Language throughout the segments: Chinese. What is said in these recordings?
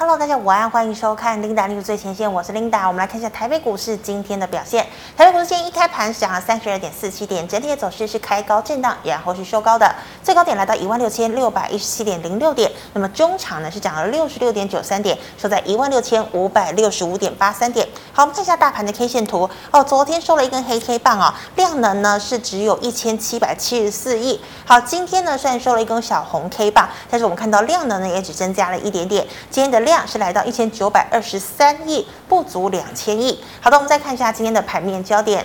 Hello，大家午安，欢迎收看 Linda News 最前线，我是 Linda。我们来看一下台北股市今天的表现。台北股市今天一开盘涨了三十二点四七点，整体的走势是开高震荡，然后是收高的，最高点来到一万六千六百一十七点零六点。那么中场呢是涨了六十六点九三点，收在一万六千五百六十五点八三点。好，我们看一下大盘的 K 线图哦，昨天收了一根黑 K 棒啊、量能呢是只有一千七百七十四亿。好，今天呢虽然收了一根小红 K 棒，但是我们看到量能呢也只增加了一点点，今天的。量是来到一千九百二十三亿，不足两千亿。好的，我们再看一下今天的盘面焦点。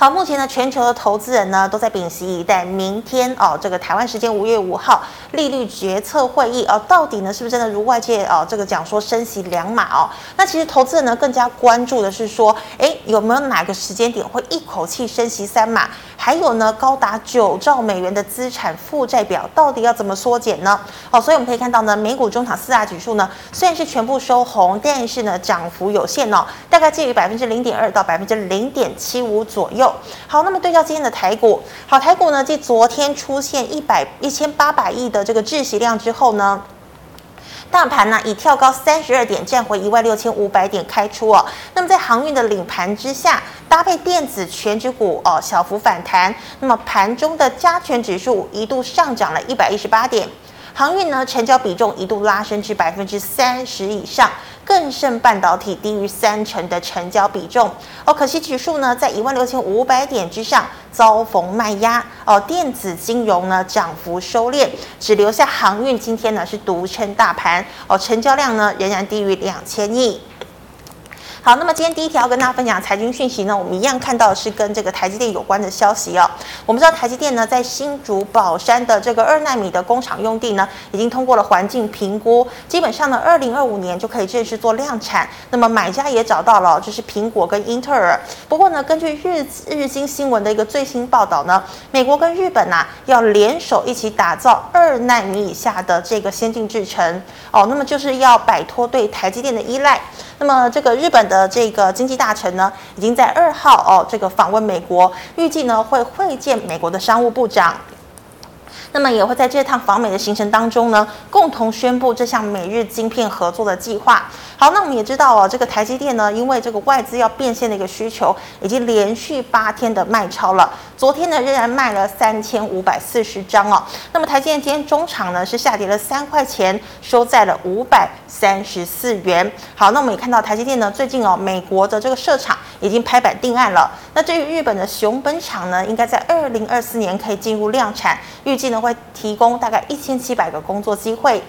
好，目前呢，全球的投资人呢都在屏息以待，明天哦，这个台湾时间五月五号利率决策会议哦，到底呢是不是真的如外界哦这个讲说升息两码哦？那其实投资人呢更加关注的是说，哎，有没有哪个时间点会一口气升息三码？还有呢，高达九兆美元的资产负债表到底要怎么缩减呢？哦，所以我们可以看到呢，美股中场四大指数呢虽然是全部收红，但是呢涨幅有限哦，大概介于百分之零点二到百分之零点七五左右。好，那么对照今天的台股，好，台股呢继昨天出现一百一千八百亿的这个窒息量之后呢。大盘呢以跳高三十二点站回一万六千五百点开出哦，那么在航运的领盘之下，搭配电子权值股哦小幅反弹，那么盘中的加权指数一度上涨了一百一十八点，航运呢成交比重一度拉升至百分之三十以上。更胜半导体低于三成的成交比重。哦，可惜指数呢在一万六千五百点之上遭逢卖压。哦，电子金融呢涨幅收敛，只留下航运今天呢是独撑大盘。哦，成交量呢仍然低于两千亿。好，那么今天第一条跟大家分享财经讯息呢，我们一样看到的是跟这个台积电有关的消息哦。我们知道台积电呢在新竹宝山的这个二纳米的工厂用地呢，已经通过了环境评估，基本上呢二零二五年就可以正式做量产。那么买家也找到了，就是苹果跟英特尔。不过呢，根据日日经新闻的一个最新报道呢，美国跟日本呐、啊、要联手一起打造二纳米以下的这个先进制程哦，那么就是要摆脱对台积电的依赖。那么这个日本的这个经济大臣呢，已经在二号哦，这个访问美国，预计呢会会见美国的商务部长。那么也会在这趟访美的行程当中呢，共同宣布这项美日晶片合作的计划。好，那我们也知道哦，这个台积电呢，因为这个外资要变现的一个需求，已经连续八天的卖超了。昨天呢，仍然卖了三千五百四十张哦。那么台积电今天中场呢是下跌了三块钱，收在了五百三十四元。好，那我们也看到台积电呢，最近哦，美国的这个设厂已经拍板定案了。那至于日本的熊本厂呢，应该在二零二四年可以进入量产，预计呢。会提供大概一千七百个工作机会。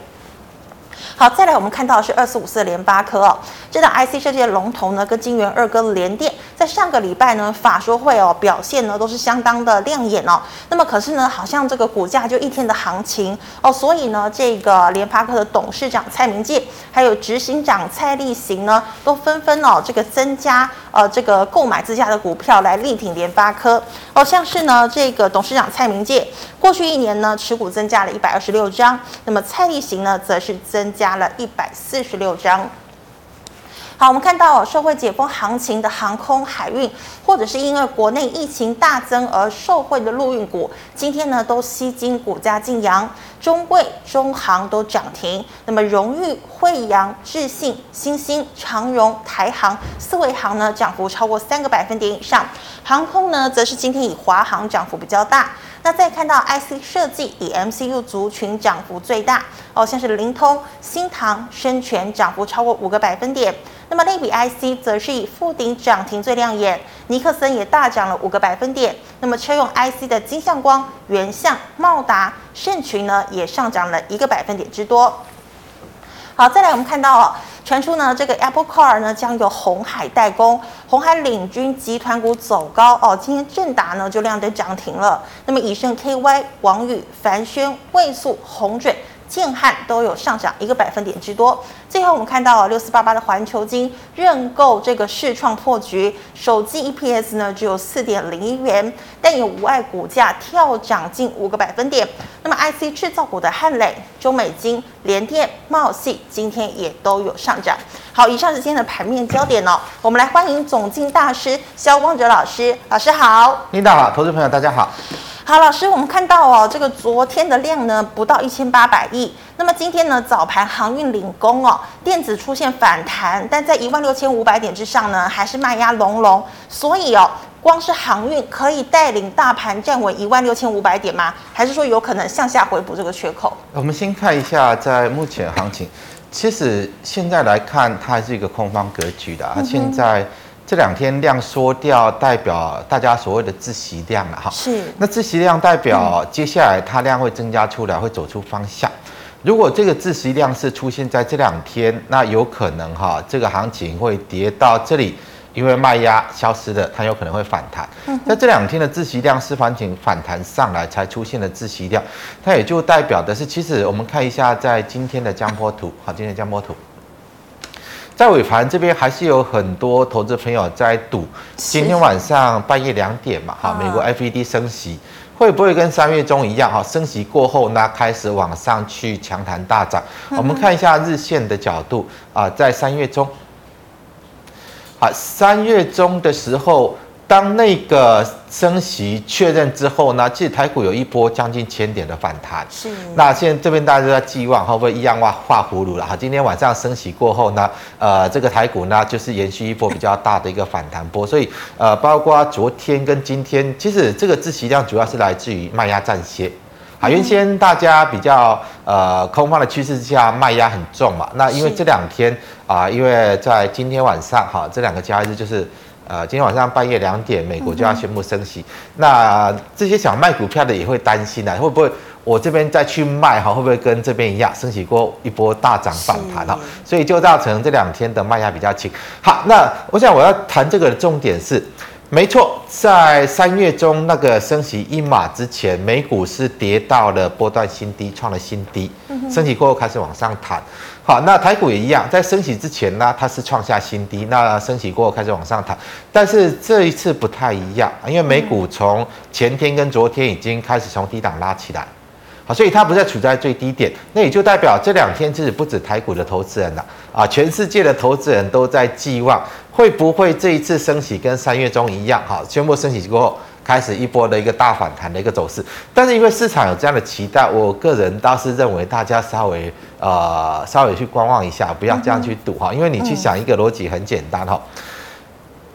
好，再来我们看到是二四五四的联发科哦，这档 IC 设计的龙头呢，跟晶圆二哥联电，在上个礼拜呢法说会哦表现呢都是相当的亮眼哦。那么可是呢，好像这个股价就一天的行情哦，所以呢，这个联发科的董事长蔡明介，还有执行长蔡立行呢，都纷纷哦这个增加呃这个购买自家的股票来力挺联发科哦，像是呢这个董事长蔡明介，过去一年呢持股增加了一百二十六张，那么蔡立行呢则是增加了一百四十六张。好，我们看到社会解封行情的航空海运，或者是因为国内疫情大增而受惠的陆运股，今天呢都吸金股价劲扬，中贵、中航都涨停。那么荣誉、惠阳、智信、新兴、长荣、台航四维航呢涨幅超过三个百分点以上。航空呢则是今天以华航涨幅比较大。那再看到 IC 设计以 MCU 族群涨幅最大哦，像是灵通、新唐、生全涨幅超过五个百分点。那么类比 IC 则是以富鼎涨停最亮眼，尼克森也大涨了五个百分点。那么车用 IC 的金相光、原相、茂达、盛群呢也上涨了一个百分点之多。好，再来我们看到哦，传出呢这个 Apple Car 呢将由红海代工，红海领军集团股走高哦，今天正达呢就亮灯涨停了。那么以盛 KY、王宇、凡轩、位素、红准。建汉都有上涨一个百分点之多。最后我们看到六四八八的环球金认购这个市创破局，首季 EPS 呢只有四点零一元，但也无碍股价跳涨近五个百分点。那么 IC 制造股的汉磊、中美金、联电、茂系今天也都有上涨。好，以上是今天的盘面焦点哦。我们来欢迎总经大师萧光哲老师，老师好。领导好，投资朋友大家好。好，老师，我们看到哦，这个昨天的量呢不到一千八百亿，那么今天呢早盘航运领工哦，电子出现反弹，但在一万六千五百点之上呢还是卖压隆隆，所以哦，光是航运可以带领大盘站稳一万六千五百点吗？还是说有可能向下回补这个缺口？我们先看一下在目前行情，其实现在来看它还是一个空方格局的啊，嗯、现在。这两天量缩掉，代表大家所谓的自习量了哈。是。那自习量代表接下来它量会增加出来，会走出方向。如果这个自习量是出现在这两天，那有可能哈，这个行情会跌到这里，因为卖压消失了，它有可能会反弹。在这两天的自习量是反弹反弹上来才出现的自习量，它也就代表的是，其实我们看一下在今天的江波图，好，今天的江波图。在尾盘这边还是有很多投资朋友在赌，今天晚上半夜两点嘛，哈，美国 FED 升息会不会跟三月中一样，哈，升息过后呢开始往上去强弹大涨？我们看一下日线的角度啊，在三月中，好，三月中的时候。当那个升息确认之后呢，其实台股有一波将近千点的反弹。是。那现在这边大家都在寄望会不会一样画画葫芦了哈？今天晚上升息过后呢，呃，这个台股呢就是延续一波比较大的一个反弹波。所以呃，包括昨天跟今天，其实这个自息量主要是来自于卖压暂歇。啊，原先大家比较呃空方的趋势之下，卖压很重嘛。那因为这两天啊，因为在今天晚上哈，这两个交易日就是。呃，今天晚上半夜两点，美国就要宣布升息。嗯、那这些想卖股票的也会担心啊，会不会我这边再去卖哈，会不会跟这边一样升息过一波大涨反弹哈？所以就造成这两天的卖压比较轻。好，那我想我要谈这个的重点是，没错，在三月中那个升息一码之前，美股是跌到了波段新低，创了新低。升息过后开始往上弹。好，那台股也一样，在升息之前呢，它是创下新低。那升息过后开始往上弹，但是这一次不太一样，因为美股从前天跟昨天已经开始从低档拉起来，好，所以它不再处在最低点。那也就代表这两天其实不止台股的投资人了啊，全世界的投资人都在寄望，会不会这一次升息跟三月中一样，好，宣布升息过后。开始一波的一个大反弹的一个走势，但是因为市场有这样的期待，我个人倒是认为大家稍微呃稍微去观望一下，不要这样去赌哈，因为你去想一个逻辑很简单哈，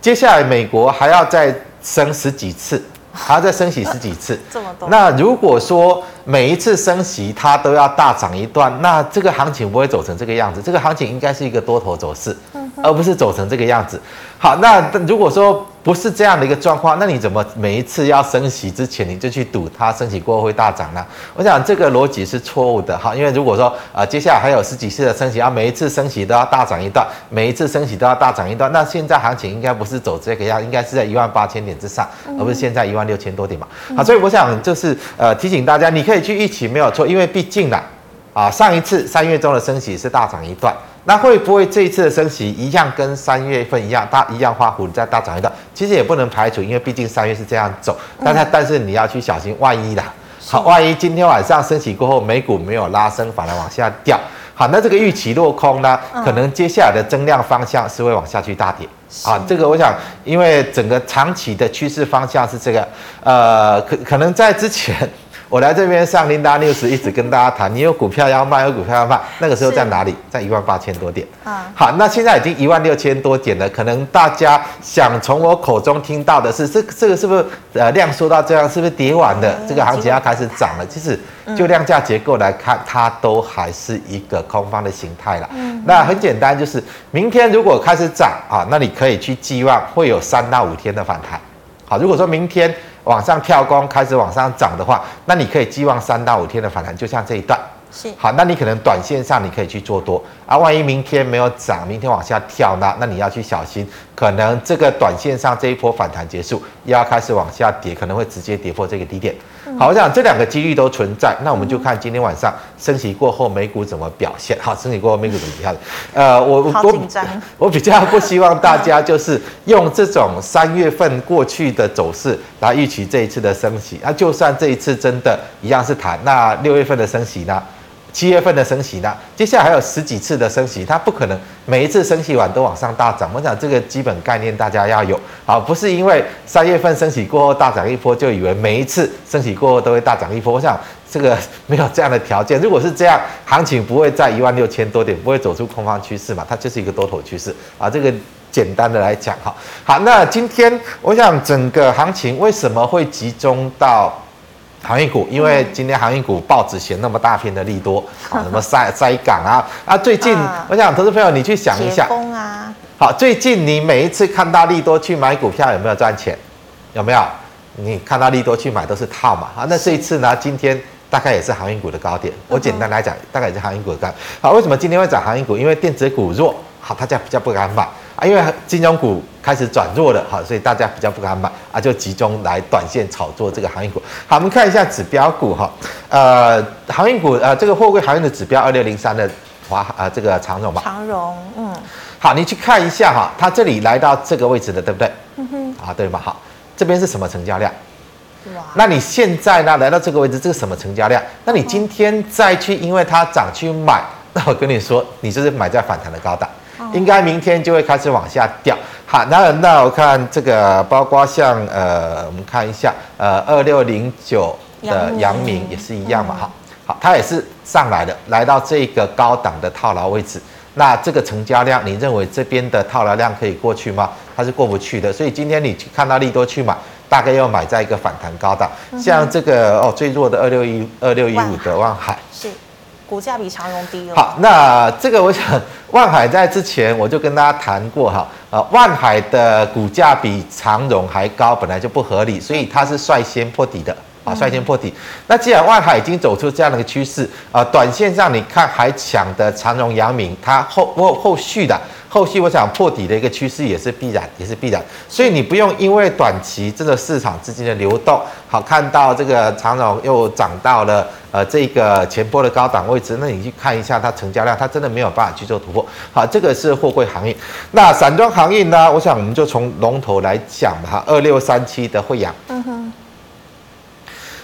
接下来美国还要再升十几次，还要再升息十几次，这么多。那如果说每一次升息它都要大涨一段，那这个行情不会走成这个样子，这个行情应该是一个多头走势，而不是走成这个样子。好，那如果说不是这样的一个状况，那你怎么每一次要升息之前你就去赌它升息过后会大涨呢？我想这个逻辑是错误的哈，因为如果说啊、呃、接下来还有十几次的升息啊，每一次升息都要大涨一段，每一次升息都要大涨一段，那现在行情应该不是走这个样，应该是在一万八千点之上，而不是现在一万六千多点嘛。好，所以我想就是呃提醒大家，你可以去预期没有错，因为毕竟呢啊上一次三月中的升息是大涨一段。那会不会这一次的升息一样跟三月份一样大一样画弧再大涨一段？其实也不能排除，因为毕竟三月是这样走。但它但是你要去小心，万一啦，好，万一今天晚上升息过后，美股没有拉升，反而往下掉，好，那这个预期落空呢，可能接下来的增量方向是会往下去大跌。啊，这个我想，因为整个长期的趋势方向是这个，呃，可可能在之前。我来这边上 Linda News，一直跟大家谈，你有股票要卖，有股票要卖，那个时候在哪里？在一万八千多点。啊，好，那现在已经一万六千多点了，可能大家想从我口中听到的是，这这个是不是呃量缩到这样，是不是跌完了？这个行情要开始涨了？其实就量价结构来看，它都还是一个空方的形态了。嗯，那很简单，就是明天如果开始涨啊，那你可以去寄望会有三到五天的反弹。好，如果说明天。往上跳空开始往上涨的话，那你可以寄望三到五天的反弹，就像这一段。是。好，那你可能短线上你可以去做多啊，万一明天没有涨，明天往下跳呢，那你要去小心，可能这个短线上这一波反弹结束，又要开始往下跌，可能会直接跌破这个低点。好，我想这两个几率都存在，那我们就看今天晚上升息过后美股怎么表现。好，升息过后美股怎么表现？呃，我我我我比较不希望大家就是用这种三月份过去的走势来预期这一次的升息。那就算这一次真的一样是谈，那六月份的升息呢？七月份的升息呢，接下来还有十几次的升息，它不可能每一次升息完都往上大涨。我想这个基本概念大家要有，好，不是因为三月份升息过后大涨一波，就以为每一次升息过后都会大涨一波。我想这个没有这样的条件。如果是这样，行情不会在一万六千多点，不会走出空方趋势嘛？它就是一个多头趋势啊。这个简单的来讲，哈，好，那今天我想整个行情为什么会集中到？航运股，因为今天航运股报纸写那么大篇的利多，啊，什么塞塞港啊，啊，最近我想投资朋友你去想一下，啊，好，最近你每一次看到利多去买股票有没有赚钱？有没有？你看到利多去买都是套嘛，啊，那这一次呢？今天大概也是航运股的高点，我简单来讲，大概也是航运股的高点。好，为什么今天会涨航运股？因为电子股弱，好，大家比较不敢买。啊，因为金融股开始转弱了，哈，所以大家比较不敢买啊，就集中来短线炒作这个航运股。好，我们看一下指标股哈，呃，航运股呃，这个货柜航运的指标二六零三的华呃这个长荣吧。长荣，嗯。好，你去看一下哈，它这里来到这个位置的，对不对？嗯哼。啊，对吗？好，这边是什么成交量？哇。那你现在呢，来到这个位置，这个什么成交量？那你今天再去，因为它涨去买，那我跟你说，你就是买在反弹的高档。应该明天就会开始往下掉。好，那那我看这个，包括像呃，我们看一下，呃，二六零九的阳明也是一样嘛，哈，好，它也是上来的，来到这个高档的套牢位置。那这个成交量，你认为这边的套牢量可以过去吗？它是过不去的。所以今天你看到利多去买，大概要买在一个反弹高档，像这个哦，最弱的二六一二六一五的望海是。股价比长荣低了。好，那这个我想，万海在之前我就跟大家谈过哈，呃，万海的股价比长荣还高，本来就不合理，所以它是率先破底的啊，率先破底。那既然万海已经走出这样的一个趋势啊，短线上你看还抢的长荣、阳明，它后后后续的。后续我想破底的一个趋势也是必然，也是必然，所以你不用因为短期这个市场资金的流动，好看到这个长荣又涨到了呃这个前波的高档位置，那你去看一下它成交量，它真的没有办法去做突破。好，这个是货柜行业，那散装行业呢？我想我们就从龙头来讲吧，哈，二六三七的惠阳，嗯哼，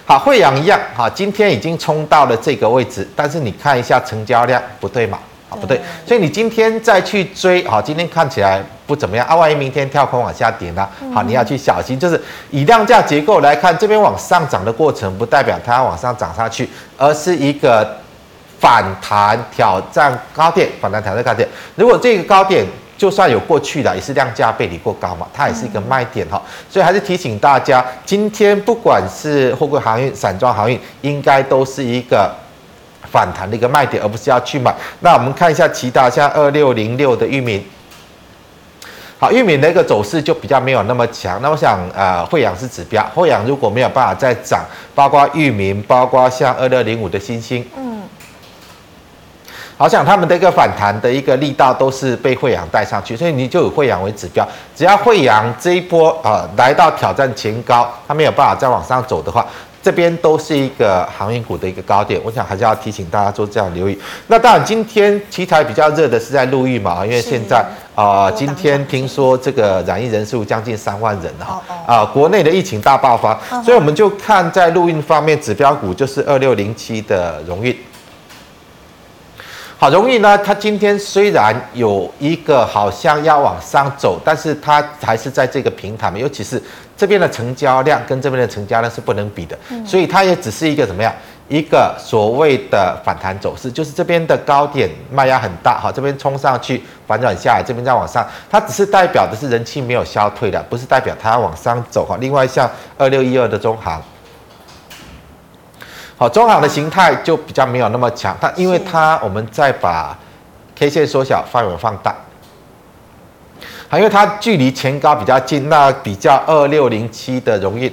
好，惠阳一样，好，今天已经冲到了这个位置，但是你看一下成交量不对嘛？啊，不对，所以你今天再去追，好，今天看起来不怎么样啊，万一明天跳空往下跌呢？好，你要去小心，就是以量价结构来看，这边往上涨的过程不代表它要往上涨下去，而是一个反弹挑战高点，反弹挑战高点。如果这个高点就算有过去的，也是量价背离过高嘛，它也是一个卖点哈。所以还是提醒大家，今天不管是货柜航运、散装航运，应该都是一个。反弹的一个卖点，而不是要去买。那我们看一下其他，像二六零六的玉米，好，玉米的一个走势就比较没有那么强。那我想，呃，慧洋是指标，慧洋如果没有办法再涨，包括玉民，包括像二六零五的欣兴，嗯，好像他们的一个反弹的一个力道都是被慧洋带上去，所以你就以慧洋为指标。只要慧洋这一波啊、呃、来到挑战前高，它没有办法再往上走的话。这边都是一个航运股的一个高点，我想还是要提醒大家做这样留意。那当然，今天题材比较热的是在陆运嘛，因为现在啊、呃，今天听说这个染疫人数将近三万人哈，啊，国内的疫情大爆发，所以我们就看在陆运方面，指标股就是二六零七的荣运。好，容易呢，它今天虽然有一个好像要往上走，但是它还是在这个平台，尤其是。这边的成交量跟这边的成交量是不能比的，所以它也只是一个怎么样？一个所谓的反弹走势，就是这边的高点卖压很大，好，这边冲上去反转下来，这边再往上，它只是代表的是人气没有消退的，不是代表它要往上走，哈。另外像二六一二的中航，好，中行的形态就比较没有那么强，它因为它我们再把 K 线缩小，范围放大。好，因为它距离前高比较近，那比较二六零七的荣运，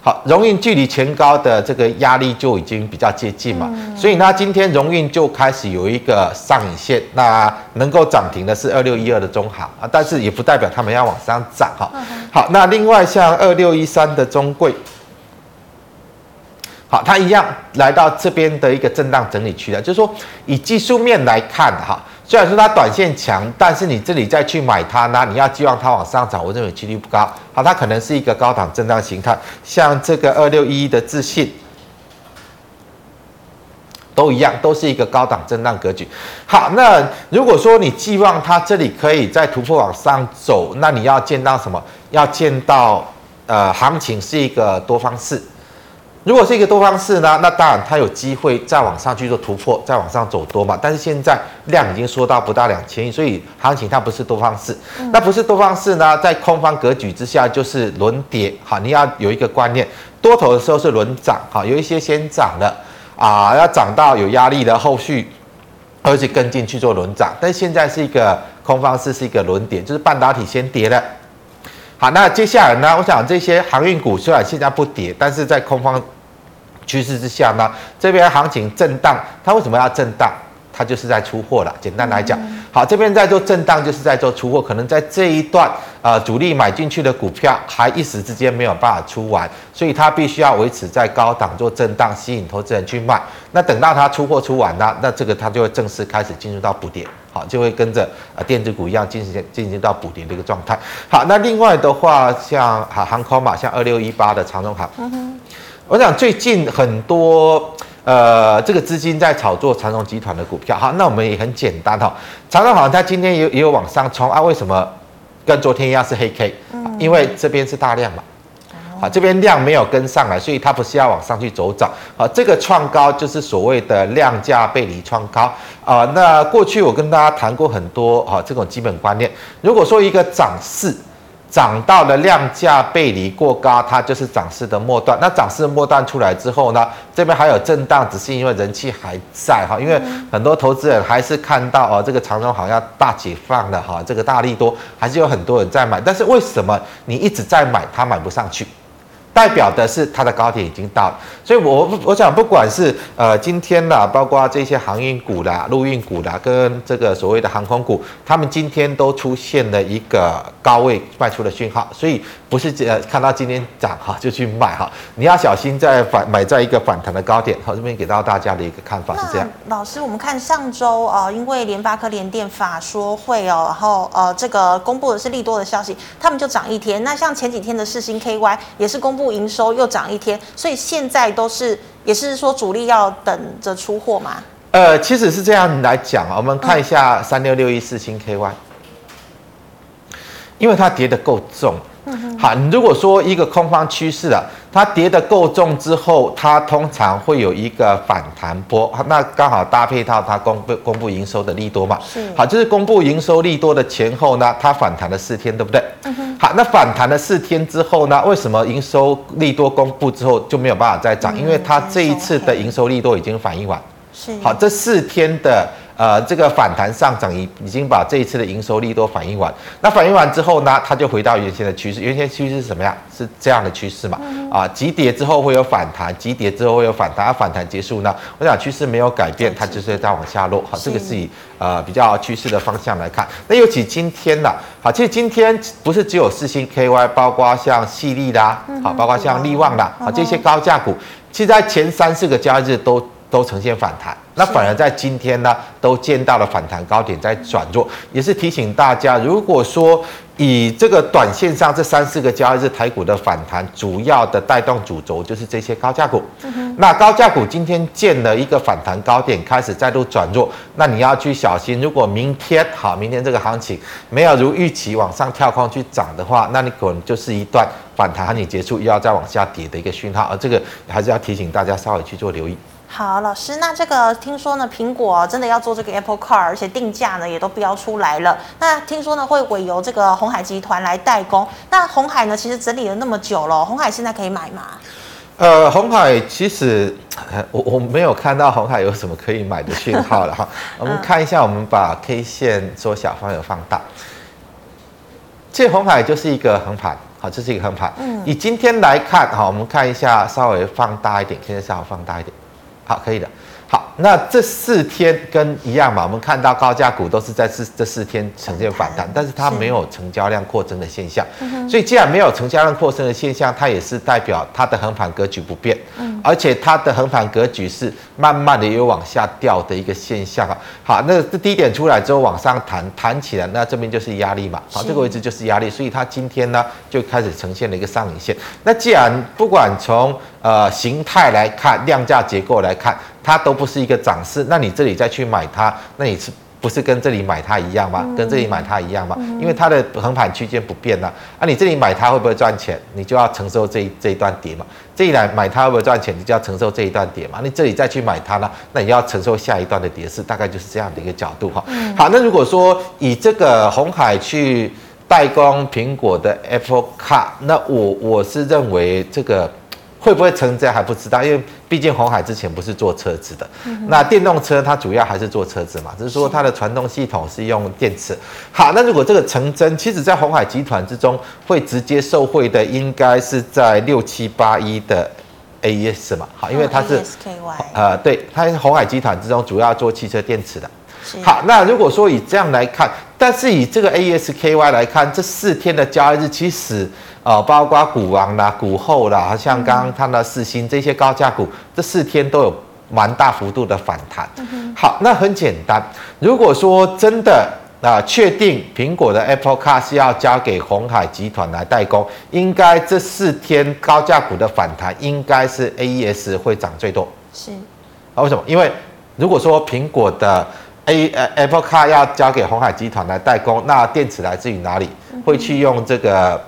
好，荣运距离前高的这个压力就已经比较接近嘛，嗯、所以呢，今天荣运就开始有一个上影线，那能够涨停的是二六一二的中行啊，但是也不代表他们要往上涨哈。好，那另外像二六一三的中柜，好，它一样来到这边的一个震荡整理区了，就是说以技术面来看哈。虽然说它短线强，但是你这里再去买它呢，你要寄望它往上涨，我认为几率不高。好，它可能是一个高档震荡形态，像这个二六一一的自信，都一样，都是一个高档震荡格局。好，那如果说你寄望它这里可以再突破往上走，那你要见到什么？要见到呃，行情是一个多方式。如果是一个多方式呢，那当然它有机会再往上去做突破，再往上走多嘛。但是现在量已经缩到不到两千亿，所以行情它不是多方式。嗯、那不是多方式呢，在空方格局之下就是轮跌。好，你要有一个观念，多头的时候是轮涨。哈，有一些先涨了啊，要涨到有压力的后续，而且跟进去做轮涨。但是现在是一个空方式，是一个轮跌，就是半导体先跌了。好，那接下来呢，我想这些航运股虽然现在不跌，但是在空方。趋势之下呢，这边行情震荡，它为什么要震荡？它就是在出货了。简单来讲，好，这边在做震荡，就是在做出货。可能在这一段，呃，主力买进去的股票还一时之间没有办法出完，所以它必须要维持在高档做震荡，吸引投资人去卖。那等到它出货出完了，那这个它就会正式开始进入到补跌，好，就会跟着呃电子股一样进行进行到补跌的一个状态。好，那另外的话，像航航空嘛，像二六一八的长荣航。我想最近很多呃，这个资金在炒作长荣集团的股票，好，那我们也很简单哈，长荣好像它今天也也有往上冲啊，为什么跟昨天一样是黑 K？因为这边是大量嘛，好，这边量没有跟上来，所以它不是要往上去走涨，好，这个创高就是所谓的量价背离创高啊。那过去我跟大家谈过很多啊，这种基本观念，如果说一个涨势。涨到了量价背离过高，它就是涨势的末段。那涨势末段出来之后呢，这边还有震荡，只是因为人气还在哈，因为很多投资人还是看到哦，这个长荣好像大解放了哈，这个大利多还是有很多人在买。但是为什么你一直在买，它买不上去？代表的是它的高点已经到了，所以我我想不管是呃今天啦，包括这些航运股啦、陆运股啦，跟这个所谓的航空股，他们今天都出现了一个高位卖出的讯号，所以不是呃看到今天涨哈就去卖哈，你要小心在反买在一个反弹的高点。好，这边给到大家的一个看法是这样。老师，我们看上周呃，因为联发科联电法说会哦，然后呃这个公布的是利多的消息，他们就涨一天。那像前几天的世星 KY 也是公布。营收又涨一天，所以现在都是也是说主力要等着出货嘛？呃，其实是这样来讲啊，我们看一下三六六一四星 KY，因为它跌得够重。好，你如果说一个空方趋势啊，它跌得够重之后，它通常会有一个反弹波，那刚好搭配到它公布公布营收的利多嘛。是。好，就是公布营收利多的前后呢，它反弹了四天，对不对？嗯哼。好，那反弹了四天之后呢，为什么营收利多公布之后就没有办法再涨？因为它这一次的营收利多已经反映完。是。好，这四天的。呃，这个反弹上涨已已经把这一次的营收利多反映完。那反映完之后呢，它就回到原先的趋势。原先趋势是什么样？是这样的趋势嘛？啊，急跌之后会有反弹，急跌之后会有反弹。反弹结束呢，我想趋势没有改变，它就是在往下落。好，这个是以呃比较趋势的方向来看。那尤其今天呢，好，其实今天不是只有四星 KY，包括像细力啦，好，包括像力旺啦，好，这些高价股，其实在前三四个交易日都。都呈现反弹，那反而在今天呢，都见到了反弹高点在转弱，也是提醒大家，如果说以这个短线上这三四个交易日台股的反弹，主要的带动主轴就是这些高价股。那高价股今天见了一个反弹高点，开始再度转弱，那你要去小心，如果明天好，明天这个行情没有如预期往上跳空去涨的话，那你可能就是一段反弹行情结束，又要再往下跌的一个讯号，而这个还是要提醒大家稍微去做留意。好，老师，那这个听说呢，苹果真的要做这个 Apple Car，而且定价呢也都标出来了。那听说呢会委由这个鸿海集团来代工。那红海呢其实整理了那么久了，鸿海现在可以买吗？呃，红海其实我我没有看到红海有什么可以买的讯号了哈。我们看一下，我们把 K 线缩小，放有放大。这红海就是一个横盘，好，这是一个横盘。嗯。以今天来看，哈，我们看一下，稍微放大一点，K 线稍微放大一点。好，可以的。好，那这四天跟一样嘛，我们看到高价股都是在这这四天呈现反弹，但是它没有成交量扩增的现象。所以既然没有成交量扩增的现象，它也是代表它的横盘格局不变。嗯而且它的横盘格局是慢慢的有往下掉的一个现象啊。好，那这低点出来之后往上弹，弹起来，那这边就是压力嘛。好，这个位置就是压力，所以它今天呢就开始呈现了一个上影线。那既然不管从呃形态来看，量价结构来看，它都不是一一个涨势，那你这里再去买它，那你是不是跟这里买它一样吗？跟这里买它一样吗？因为它的横盘区间不变啊。啊，你这里买它会不会赚钱？你就要承受这一这一段跌嘛。这一来买它会不会赚钱？你就要承受这一段跌嘛。你这里再去买它呢，那你要承受下一段的跌势，大概就是这样的一个角度哈。好，那如果说以这个红海去代工苹果的 Apple Car，那我我是认为这个。会不会成真还不知道，因为毕竟红海之前不是做车子的，嗯、那电动车它主要还是做车子嘛，只是说它的传动系统是用电池。好，那如果这个成真，其实在红海集团之中会直接受惠的，应该是在六七八一的 AES 嘛，好，因为它是、哦、呃，对，它是红海集团之中主要做汽车电池的。是好，那如果说以这样来看，但是以这个 AES-KY 来看，这四天的交易日其实。呃，包括股王啦、股后啦，像刚刚看到四星这些高价股，这四天都有蛮大幅度的反弹。好，那很简单，如果说真的啊，确定苹果的 Apple Car 是要交给鸿海集团来代工，应该这四天高价股的反弹，应该是 AES 会涨最多。是啊，为什么？因为如果说苹果的 A 呃 Apple Car 要交给鸿海集团来代工，那电池来自于哪里？会去用这个？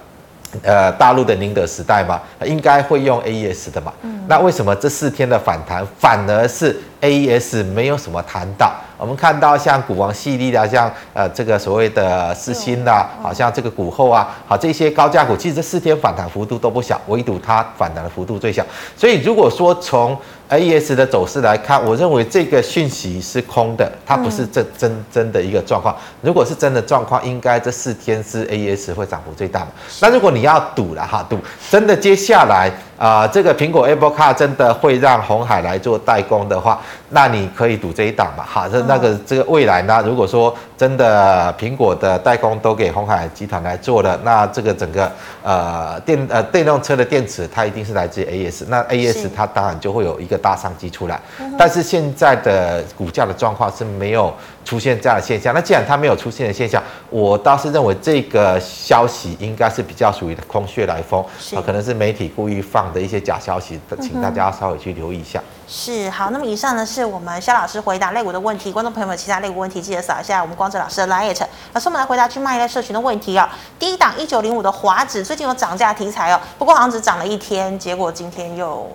呃，大陆的宁德时代吗？应该会用 AES 的嘛？嗯，那为什么这四天的反弹反而是 AES 没有什么弹到？我们看到像股王系列的，像呃这个所谓的四星啊，好像这个股后啊，好这些高价股，其实这四天反弹幅度都不小，唯独它反弹的幅度最小。所以如果说从 AES 的走势来看，我认为这个讯息是空的，它不是真真真的一个状况。如果是真的状况，应该这四天是 AES 会涨幅最大的？那如果你要赌了哈，赌真的接下来。啊、呃，这个苹果 Apple Car 真的会让鸿海来做代工的话，那你可以赌这一档嘛？哈，这那个这个未来呢？如果说真的苹果的代工都给鸿海集团来做了，那这个整个呃电呃电动车的电池，它一定是来自于 AES，那 AES 它当然就会有一个大商机出来。但是现在的股价的状况是没有出现这样的现象。那既然它没有出现的现象，我倒是认为这个消息应该是比较属于空穴来风，啊可能是媒体故意放。的一些假消息，请大家稍微去留意一下。是好，那么以上呢是我们肖老师回答类股的问题，观众朋友们其他类股问题记得扫一下我们光哲老师的 LINE。老师，我们来回答去卖类社群的问题哦。第一档一九零五的华指最近有涨价题材哦，不过好像只涨了一天，结果今天又。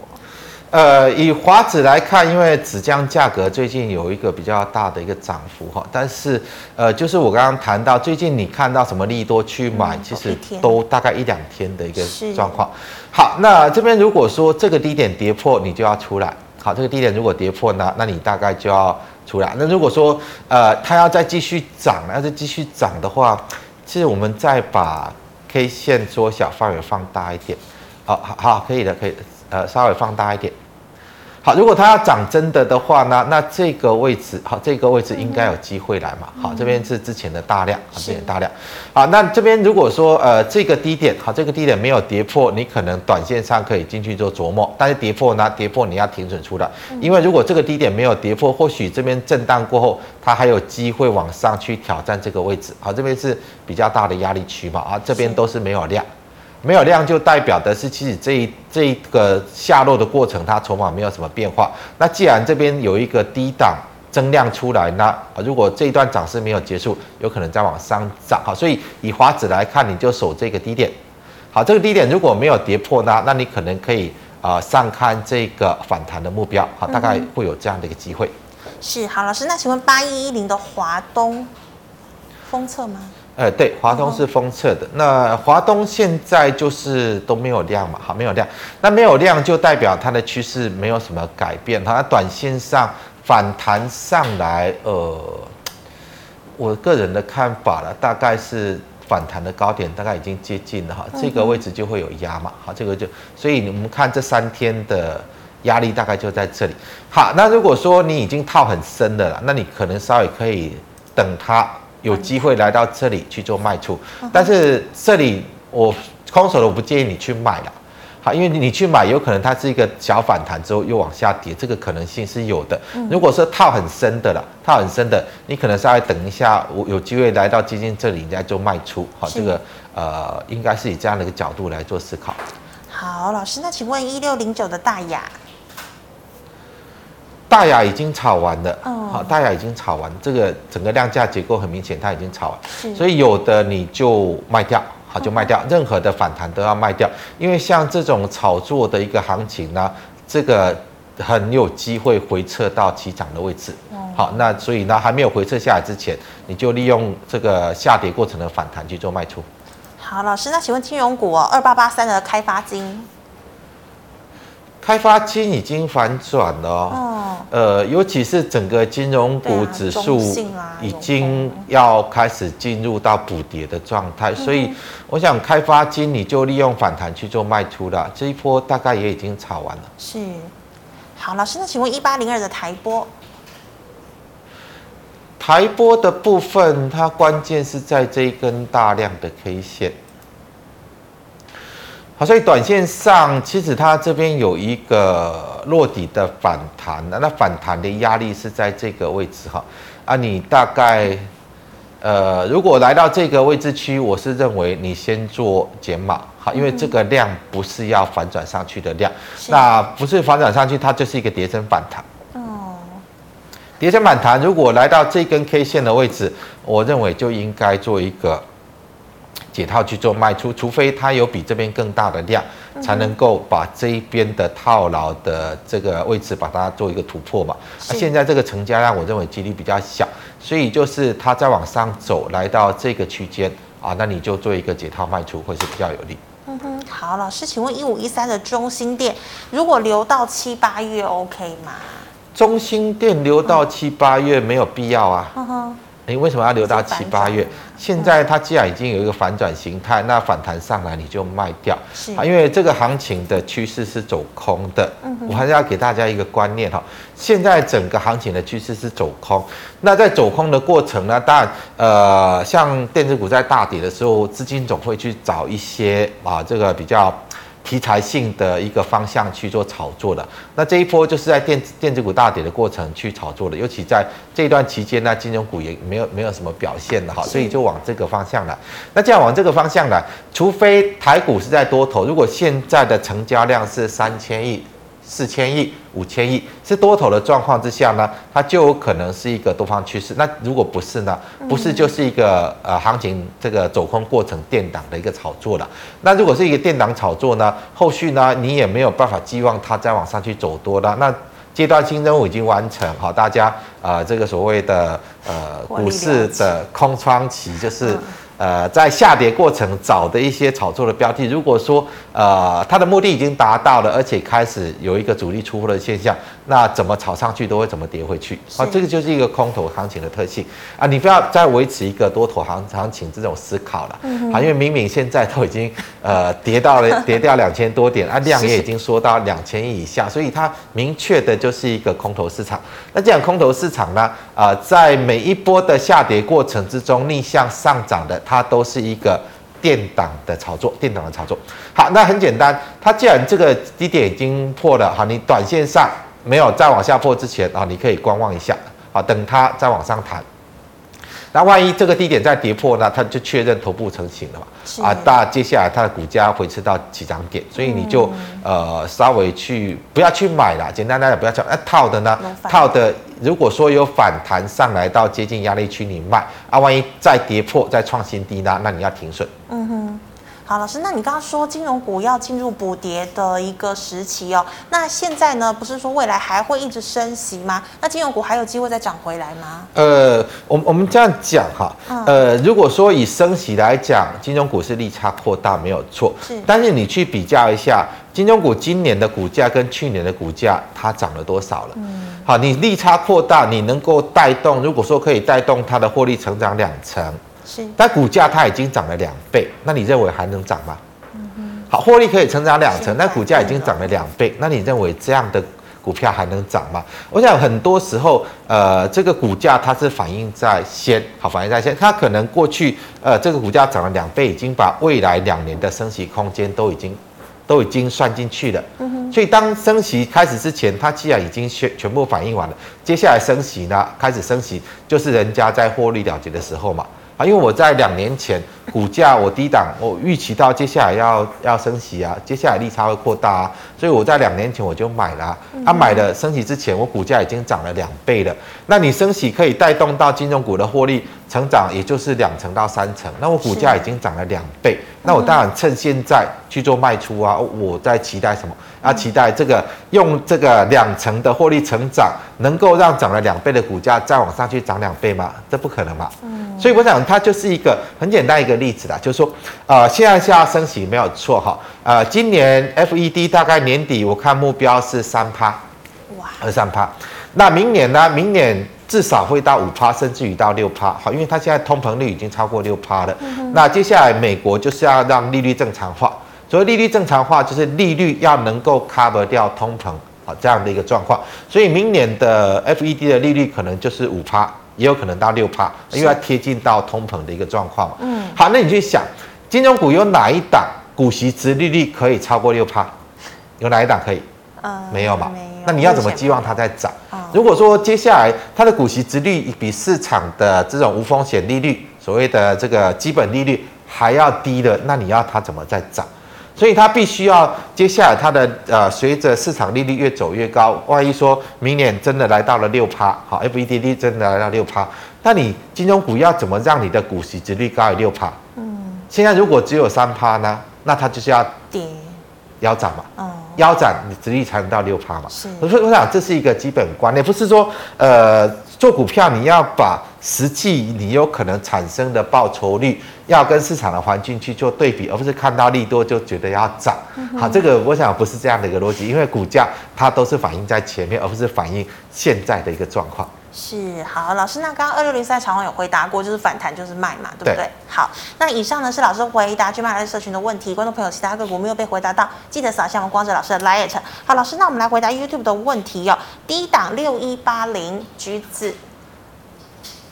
呃，以华指来看，因为纸浆价格最近有一个比较大的一个涨幅哈，但是呃，就是我刚刚谈到，最近你看到什么利多去买，其实都大概一两天的一个状况。好，那这边如果说这个低点跌破，你就要出来。好，这个低点如果跌破呢，那你大概就要出来。那如果说呃，它要再继续涨，要再继续涨的话，其实我们再把 K 线缩小范围放大一点。好好好，可以的，可以的，呃，稍微放大一点。好，如果它要涨真的的话呢，那这个位置，好，这个位置应该有机会来嘛。好，这边是之前的大量，好，之前大量。好，那这边如果说呃这个低点，好，这个低点没有跌破，你可能短线上可以进去做琢磨。但是跌破呢，跌破你要停损出来，因为如果这个低点没有跌破，或许这边震荡过后，它还有机会往上去挑战这个位置。好，这边是比较大的压力区嘛，啊，这边都是没有量。没有量就代表的是，其实这一这一个下落的过程，它筹码没有什么变化。那既然这边有一个低档增量出来，那如果这一段涨势没有结束，有可能再往上涨。好，所以以华指来看，你就守这个低点。好，这个低点如果没有跌破呢，那你可能可以啊、呃、上看这个反弹的目标。好，大概会有这样的一个机会。是，好，老师，那请问八一一零的华东封测吗？呃，对，华东是封测的。那华东现在就是都没有量嘛，好，没有量。那没有量就代表它的趋势没有什么改变。它短线上反弹上来，呃，我个人的看法了，大概是反弹的高点大概已经接近了哈，这个位置就会有压嘛，好，这个就，所以我们看这三天的压力大概就在这里。好，那如果说你已经套很深的了，那你可能稍微可以等它。有机会来到这里去做卖出，但是这里我空手的我不建议你去买了，好，因为你去买有可能它是一个小反弹之后又往下跌，这个可能性是有的。如果说套很深的了，套很深的，你可能稍微等一下，我有机会来到基金这里你再做卖出，好，这个呃应该是以这样的一个角度来做思考。好，老师，那请问一六零九的大亚。大雅已经炒完了，嗯，好，大雅已经炒完，这个整个量价结构很明显，它已经炒完，所以有的你就卖掉，好就卖掉，嗯、任何的反弹都要卖掉，因为像这种炒作的一个行情呢，这个很有机会回撤到起涨的位置，嗯、好，那所以呢还没有回撤下来之前，你就利用这个下跌过程的反弹去做卖出。好，老师，那请问金融股哦，二八八三的开发金。开发金已经反转了。哦，哦，呃，尤其是整个金融股指数已经要开始进入到补跌的状态，所以我想开发金你就利用反弹去做卖出了，这一波大概也已经炒完了。是，好，老师，那请问一八零二的台波，台波的部分，它关键是在这一根大量的 K 线。好，所以短线上其实它这边有一个落底的反弹，那反弹的压力是在这个位置哈。啊，你大概呃，如果来到这个位置区，我是认为你先做减码哈，因为这个量不是要反转上去的量，那不是反转上去，它就是一个跌升反弹。哦，跌升反弹，如果来到这根 K 线的位置，我认为就应该做一个。解套去做卖出，除非它有比这边更大的量，才能够把这一边的套牢的这个位置把它做一个突破嘛。那现在这个成交量，我认为几率比较小，所以就是它再往上走，来到这个区间啊，那你就做一个解套卖出，会是比较有利。嗯哼，好，老师，请问一五一三的中心店，如果留到七八月 OK 吗？中心店留到七八月没有必要啊。嗯哼。你为什么要留到七八月？现在它既然已经有一个反转形态，那反弹上来你就卖掉。是啊，因为这个行情的趋势是走空的。嗯，我还是要给大家一个观念哈，现在整个行情的趋势是走空。那在走空的过程呢，当然，呃，像电子股在大跌的时候，资金总会去找一些啊，这个比较。题材性的一个方向去做炒作的，那这一波就是在电子电子股大跌的过程去炒作的，尤其在这一段期间呢，金融股也没有没有什么表现的哈，所以就往这个方向来。那这样往这个方向来，除非台股是在多头，如果现在的成交量是三千亿。四千亿、五千亿是多头的状况之下呢，它就有可能是一个多方趋势。那如果不是呢？不是就是一个呃行情这个走空过程垫档的一个炒作了。那如果是一个垫档炒作呢，后续呢你也没有办法寄望它再往上去走多了。那阶段性任务已经完成，好，大家呃这个所谓的呃股市的空窗期就是。呃，在下跌过程找的一些炒作的标的，如果说呃它的目的已经达到了，而且开始有一个主力出货的现象，那怎么炒上去都会怎么跌回去。啊，这个就是一个空头行情的特性啊，你不要再维持一个多头行行情这种思考了。嗯，啊，因为明明现在都已经呃跌到了 跌掉两千多点啊，量也已经缩到两千亿以下，所以它明确的就是一个空头市场。那这样空头市场呢，啊，呃，在每一波的下跌过程之中逆向上涨的。它它都是一个垫档的炒作，垫档的炒作。好，那很简单，它既然这个低点已经破了，好，你短线上没有再往下破之前啊，你可以观望一下，好，等它再往上弹。那万一这个低点再跌破呢，它就确认头部成型了嘛？啊，那接下来它的股价回撤到起涨点，所以你就、嗯、呃稍微去不要去买了，简单来讲不要讲。那套的呢？套的如果说有反弹上来到接近压力区，你卖啊，万一再跌破再创新低呢，那你要停损。嗯哼。好，老师，那你刚刚说金融股要进入补跌的一个时期哦，那现在呢，不是说未来还会一直升息吗？那金融股还有机会再涨回来吗？呃，我我们这样讲哈，呃，如果说以升息来讲，金融股是利差扩大没有错，是，但是你去比较一下，金融股今年的股价跟去年的股价，它涨了多少了？嗯，好，你利差扩大，你能够带动，如果说可以带动它的获利成长两成。是，但股价它已经涨了两倍，那你认为还能涨吗？嗯哼，好，获利可以成长两成，那股价已经涨了两倍，那你认为这样的股票还能涨吗？我想很多时候，呃，这个股价它是反映在先，好，反映在先，它可能过去，呃，这个股价涨了两倍，已经把未来两年的升息空间都已经都已经算进去了。嗯哼，所以当升息开始之前，它既然已经全全部反映完了，接下来升息呢，开始升息就是人家在获利了结的时候嘛。啊，因为我在两年前股价我低档，我预期到接下来要要升息啊，接下来利差会扩大啊，所以我在两年前我就买了啊，啊买了升息之前我股价已经涨了两倍了，那你升息可以带动到金融股的获利。成长也就是两成到三成，那我股价已经涨了两倍，那我当然趁现在去做卖出啊！我在期待什么？啊，期待这个用这个两成的获利成长，能够让涨了两倍的股价再往上去涨两倍吗？这不可能嘛！嗯，所以我想它就是一个很简单一个例子啦，就是说，呃，现在下升息没有错哈，呃，今年 FED 大概年底我看目标是三趴，哇，二三趴，那明年呢？明年。至少会到五趴，甚至于到六趴，好，因为它现在通膨率已经超过六趴了。嗯、那接下来美国就是要让利率正常化，所以利率正常化就是利率要能够 cover 掉通膨，好，这样的一个状况。所以明年的 FED 的利率可能就是五趴，也有可能到六趴，因为要贴近到通膨的一个状况嘛。嗯，好，那你去想，金融股有哪一档股息值利率可以超过六趴？有哪一档可以？嗯，没有吧？那你要怎么寄望它在涨？如果说接下来它的股息殖率比市场的这种无风险利率，所谓的这个基本利率还要低的，那你要它怎么再涨？所以它必须要接下来它的呃，随着市场利率越走越高，万一说明年真的来到了六趴，好，FED 真的来到六趴，那你金融股要怎么让你的股息殖率高于六趴？嗯，现在如果只有三趴呢，那它就是要跌，要涨嘛？嗯。腰斩，你殖利率才能到六趴嘛？是，所以我想这是一个基本观念，不是说呃做股票你要把实际你有可能产生的报酬率要跟市场的环境去做对比，而不是看到利多就觉得要涨。嗯、好，这个我想不是这样的一个逻辑，因为股价它都是反映在前面，而不是反映现在的一个状况。是好，老师，那刚刚二六零三长虹有回答过，就是反弹就是卖嘛，对不对？对好，那以上呢是老师回答 GMoney 社群的问题，观众朋友其他个股没有被回答到，记得扫一下我们光着老师的 liet。好，老师，那我们来回答 YouTube 的问题哦。低档六一八零橘子，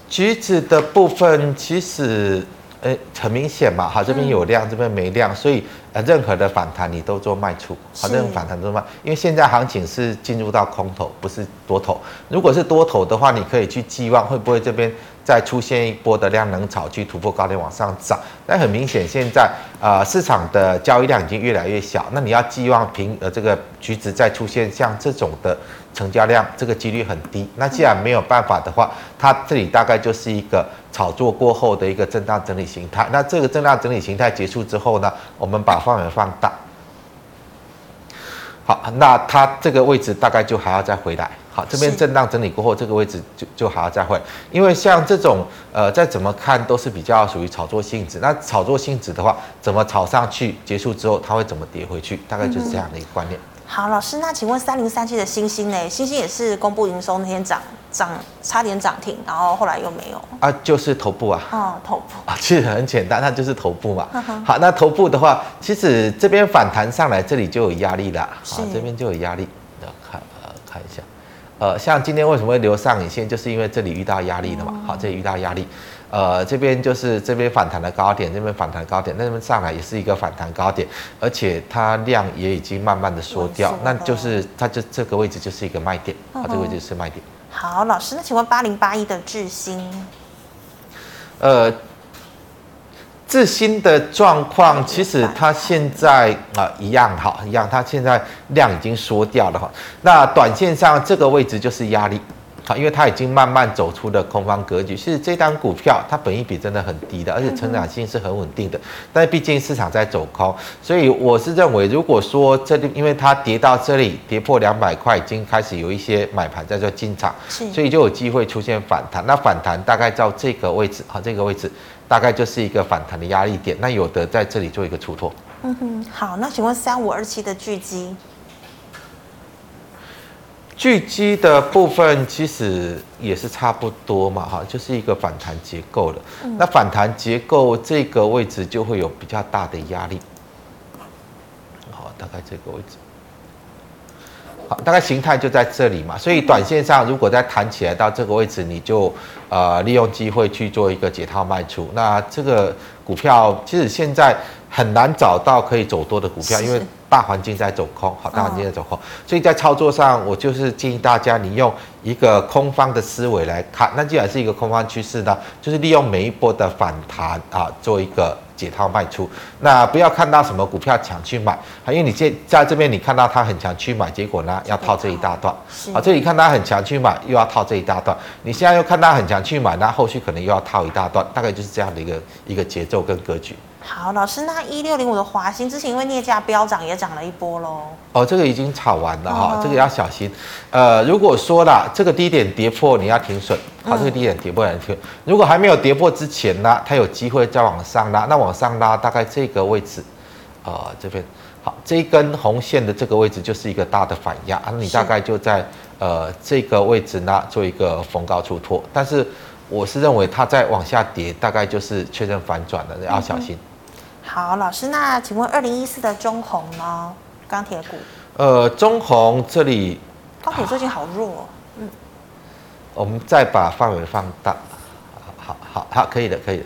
橘子的部分其实。诶，很明显嘛，好，这边有量，这边没量，所以呃，任何的反弹你都做卖出，好，任何反弹都卖，因为现在行情是进入到空头，不是多头。如果是多头的话，你可以去寄望会不会这边再出现一波的量能炒去突破高点往上涨。但很明显，现在呃市场的交易量已经越来越小，那你要寄望平呃这个橘子再出现像这种的成交量，这个几率很低。那既然没有办法的话，它这里大概就是一个。炒作过后的一个震荡整理形态，那这个震荡整理形态结束之后呢，我们把范围放大。好，那它这个位置大概就还要再回来。好，这边震荡整理过后，这个位置就就还要再回，因为像这种呃，再怎么看都是比较属于炒作性质。那炒作性质的话，怎么炒上去，结束之后它会怎么跌回去，大概就是这样的一个观念。嗯好，老师，那请问三零三七的星星呢？星星也是公布营收那天涨涨，差点涨停，然后后来又没有啊，就是头部啊，哦，头部啊，其实很简单，它就是头部嘛。好，那头部的话，其实这边反弹上来，这里就有压力了，好，这边就有压力，要看呃看一下，呃，像今天为什么会留上影线，就是因为这里遇到压力了嘛，好，这里遇到压力。呃，这边就是这边反弹的高点，这边反弹高点，那边上来也是一个反弹高点，而且它量也已经慢慢的缩掉，那就是它就这个位置就是一个卖点，啊、嗯，这个位置是卖点。好，老师，那请问八零八一的智新，呃，智新的状况其实它现在啊、呃、一样哈，一样，它现在量已经缩掉了哈，那短线上这个位置就是压力。好，因为它已经慢慢走出了空方格局。其实这单股票它本益比真的很低的，而且成长性是很稳定的。但是毕竟市场在走空，所以我是认为，如果说这里因为它跌到这里跌破两百块，已经开始有一些买盘在做进场，所以就有机会出现反弹。那反弹大概到这个位置，好，这个位置大概就是一个反弹的压力点。那有的在这里做一个出脱。嗯哼，好，那请问三五二七的巨基。巨基的部分其实也是差不多嘛，哈，就是一个反弹结构了。那反弹结构这个位置就会有比较大的压力，好，大概这个位置，好，大概形态就在这里嘛。所以短线上如果再弹起来到这个位置，你就呃利用机会去做一个解套卖出。那这个股票其实现在很难找到可以走多的股票，因为。大环境在走空，好，大环境在走空，所以在操作上，我就是建议大家你用一个空方的思维来看，那既然是一个空方趋势呢，就是利用每一波的反弹啊，做一个解套卖出，那不要看到什么股票抢去买，因为你这在这边你看到它很强去买，结果呢要套这一大段，啊，这里看它很强去买，又要套这一大段，你现在又看它很强去买，那后续可能又要套一大段，大概就是这样的一个一个节奏跟格局。好，老师，那一六零五的华新之前因为镍价飙涨，也涨了一波喽。哦，这个已经炒完了哈，哦、这个要小心。呃，如果说啦，这个低点跌破，你要停损。好，这个低点跌破，你要停。如果还没有跌破之前呢，它有机会再往上拉。那往上拉大概这个位置，呃，这边好，这一根红线的这个位置就是一个大的反压，啊，你大概就在呃这个位置呢做一个逢高出脱。但是我是认为它再往下跌，大概就是确认反转了，要小心。嗯好，老师，那请问二零一四的中红呢？钢铁股？呃，中红这里钢铁最近好弱，哦，嗯，我们再把范围放大，好好好，可以的，可以的。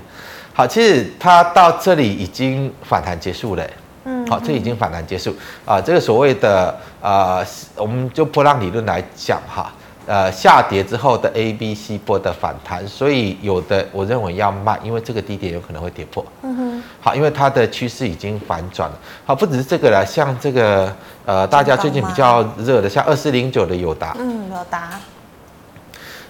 好，其实它到这里已经反弹结束了，嗯，好，这已经反弹结束啊，呃，这个所谓的呃，我们就波浪理论来讲哈。呃，下跌之后的 A、B、C 波的反弹，所以有的我认为要卖，因为这个低点有可能会跌破。嗯哼。好，因为它的趋势已经反转了。好，不只是这个了，像这个呃，大家最近比较热的，像二四零九的友达。嗯，友达。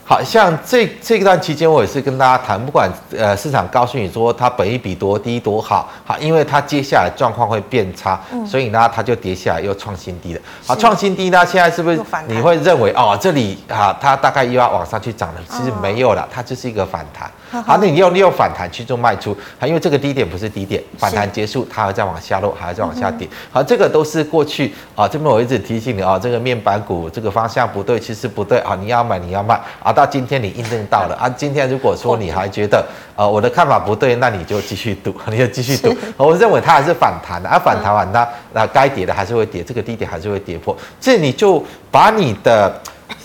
好像这这段期间，我也是跟大家谈，不管呃市场告诉你说它本益比多低多好，好，因为它接下来状况会变差，嗯、所以呢它就跌下来又创新低了。好，创新低呢，现在是不是你会认为哦这里啊它大概又要往上去涨了？其实没有了，它就是一个反弹。好，那你要利用反弹去做卖出，因为这个低点不是低点，反弹结束它还在往下落，还要再往下跌。好，这个都是过去啊，这边我一直提醒你啊，这个面板股这个方向不对，其实不对啊，你要买你要卖。啊，到今天你印证到了啊，今天如果说你还觉得呃我的看法不对，那你就继续赌，你就继续赌。我认为它还是反弹的，啊反弹完它那该跌的还是会跌，这个低点还是会跌破，这你就把你的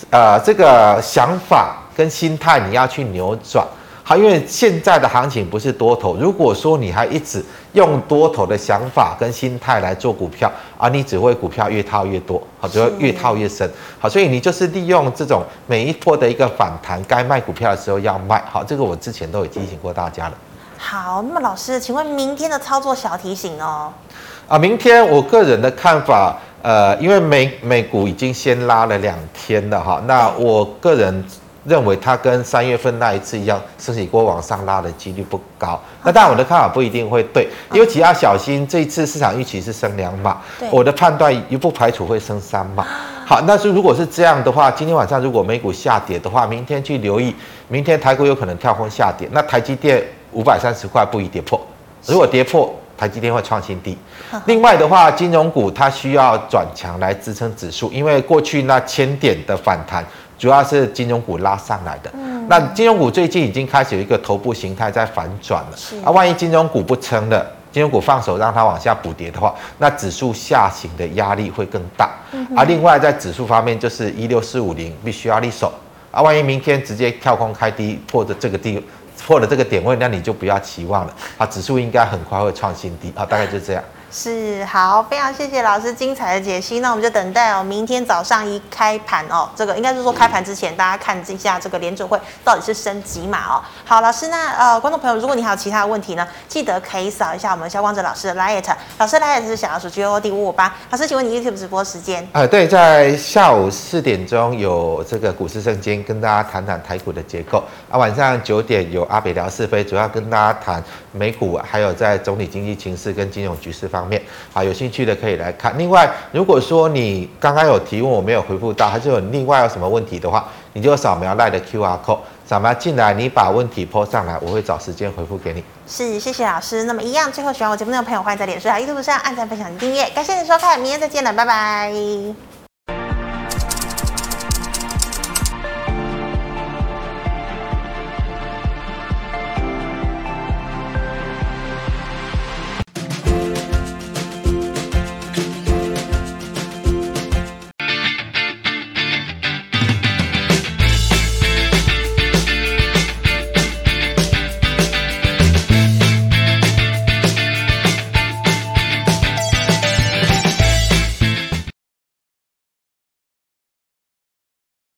呃这个想法跟心态你要去扭转。好，因为现在的行情不是多头，如果说你还一直用多头的想法跟心态来做股票，啊，你只会股票越套越多，好，只会越套越深。好，所以你就是利用这种每一波的一个反弹，该卖股票的时候要卖。好，这个我之前都有提醒过大家了。好，那么老师，请问明天的操作小提醒哦？啊，明天我个人的看法，呃，因为美美股已经先拉了两天了哈，那我个人。认为它跟三月份那一次一样，升息锅往上拉的几率不高。那当然我的看法不一定会对，尤其要小心。这一次市场预期是升两码，我的判断也不排除会升三码。好，那是如果是这样的话，今天晚上如果美股下跌的话，明天去留意，明天台股有可能跳空下跌。那台积电五百三十块不宜跌破，如果跌破，台积电会创新低。另外的话，金融股它需要转强来支撑指数，因为过去那千点的反弹。主要是金融股拉上来的，嗯、那金融股最近已经开始有一个头部形态在反转了。是。啊，万一金融股不撑了，金融股放手让它往下补跌的话，那指数下行的压力会更大。嗯、啊，另外在指数方面就是一六四五零必须要立守啊，万一明天直接跳空开低破的这个地破了这个点位，那你就不要期望了。啊，指数应该很快会创新低。啊，大概就这样。是好，非常谢谢老师精彩的解析。那我们就等待哦，明天早上一开盘哦，这个应该是说开盘之前，大家看一下这个联准会到底是升几码哦。好，老师，那呃，观众朋友，如果你还有其他的问题呢，记得可以扫一下我们萧光哲老师的 LINE，老师 LINE 是小老鼠 G O D 五五八。老师，请问你 YouTube 直播时间？呃，对，在下午四点钟有这个股市圣经，跟大家谈谈台股的结构啊。晚上九点有阿北聊是非，主要跟大家谈美股，还有在总体经济情势跟金融局势方面。好，有兴趣的可以来看。另外，如果说你刚刚有提问我没有回复到，还是有另外有什么问题的话，你就扫描 LINE 的 QR code，扫描进来，你把问题抛上来，我会找时间回复给你。是，谢谢老师。那么一样，最后喜欢我节目的朋友，欢迎在脸书、YouTube 上按赞、分享、订阅。感谢你收看，明天再见了，拜拜。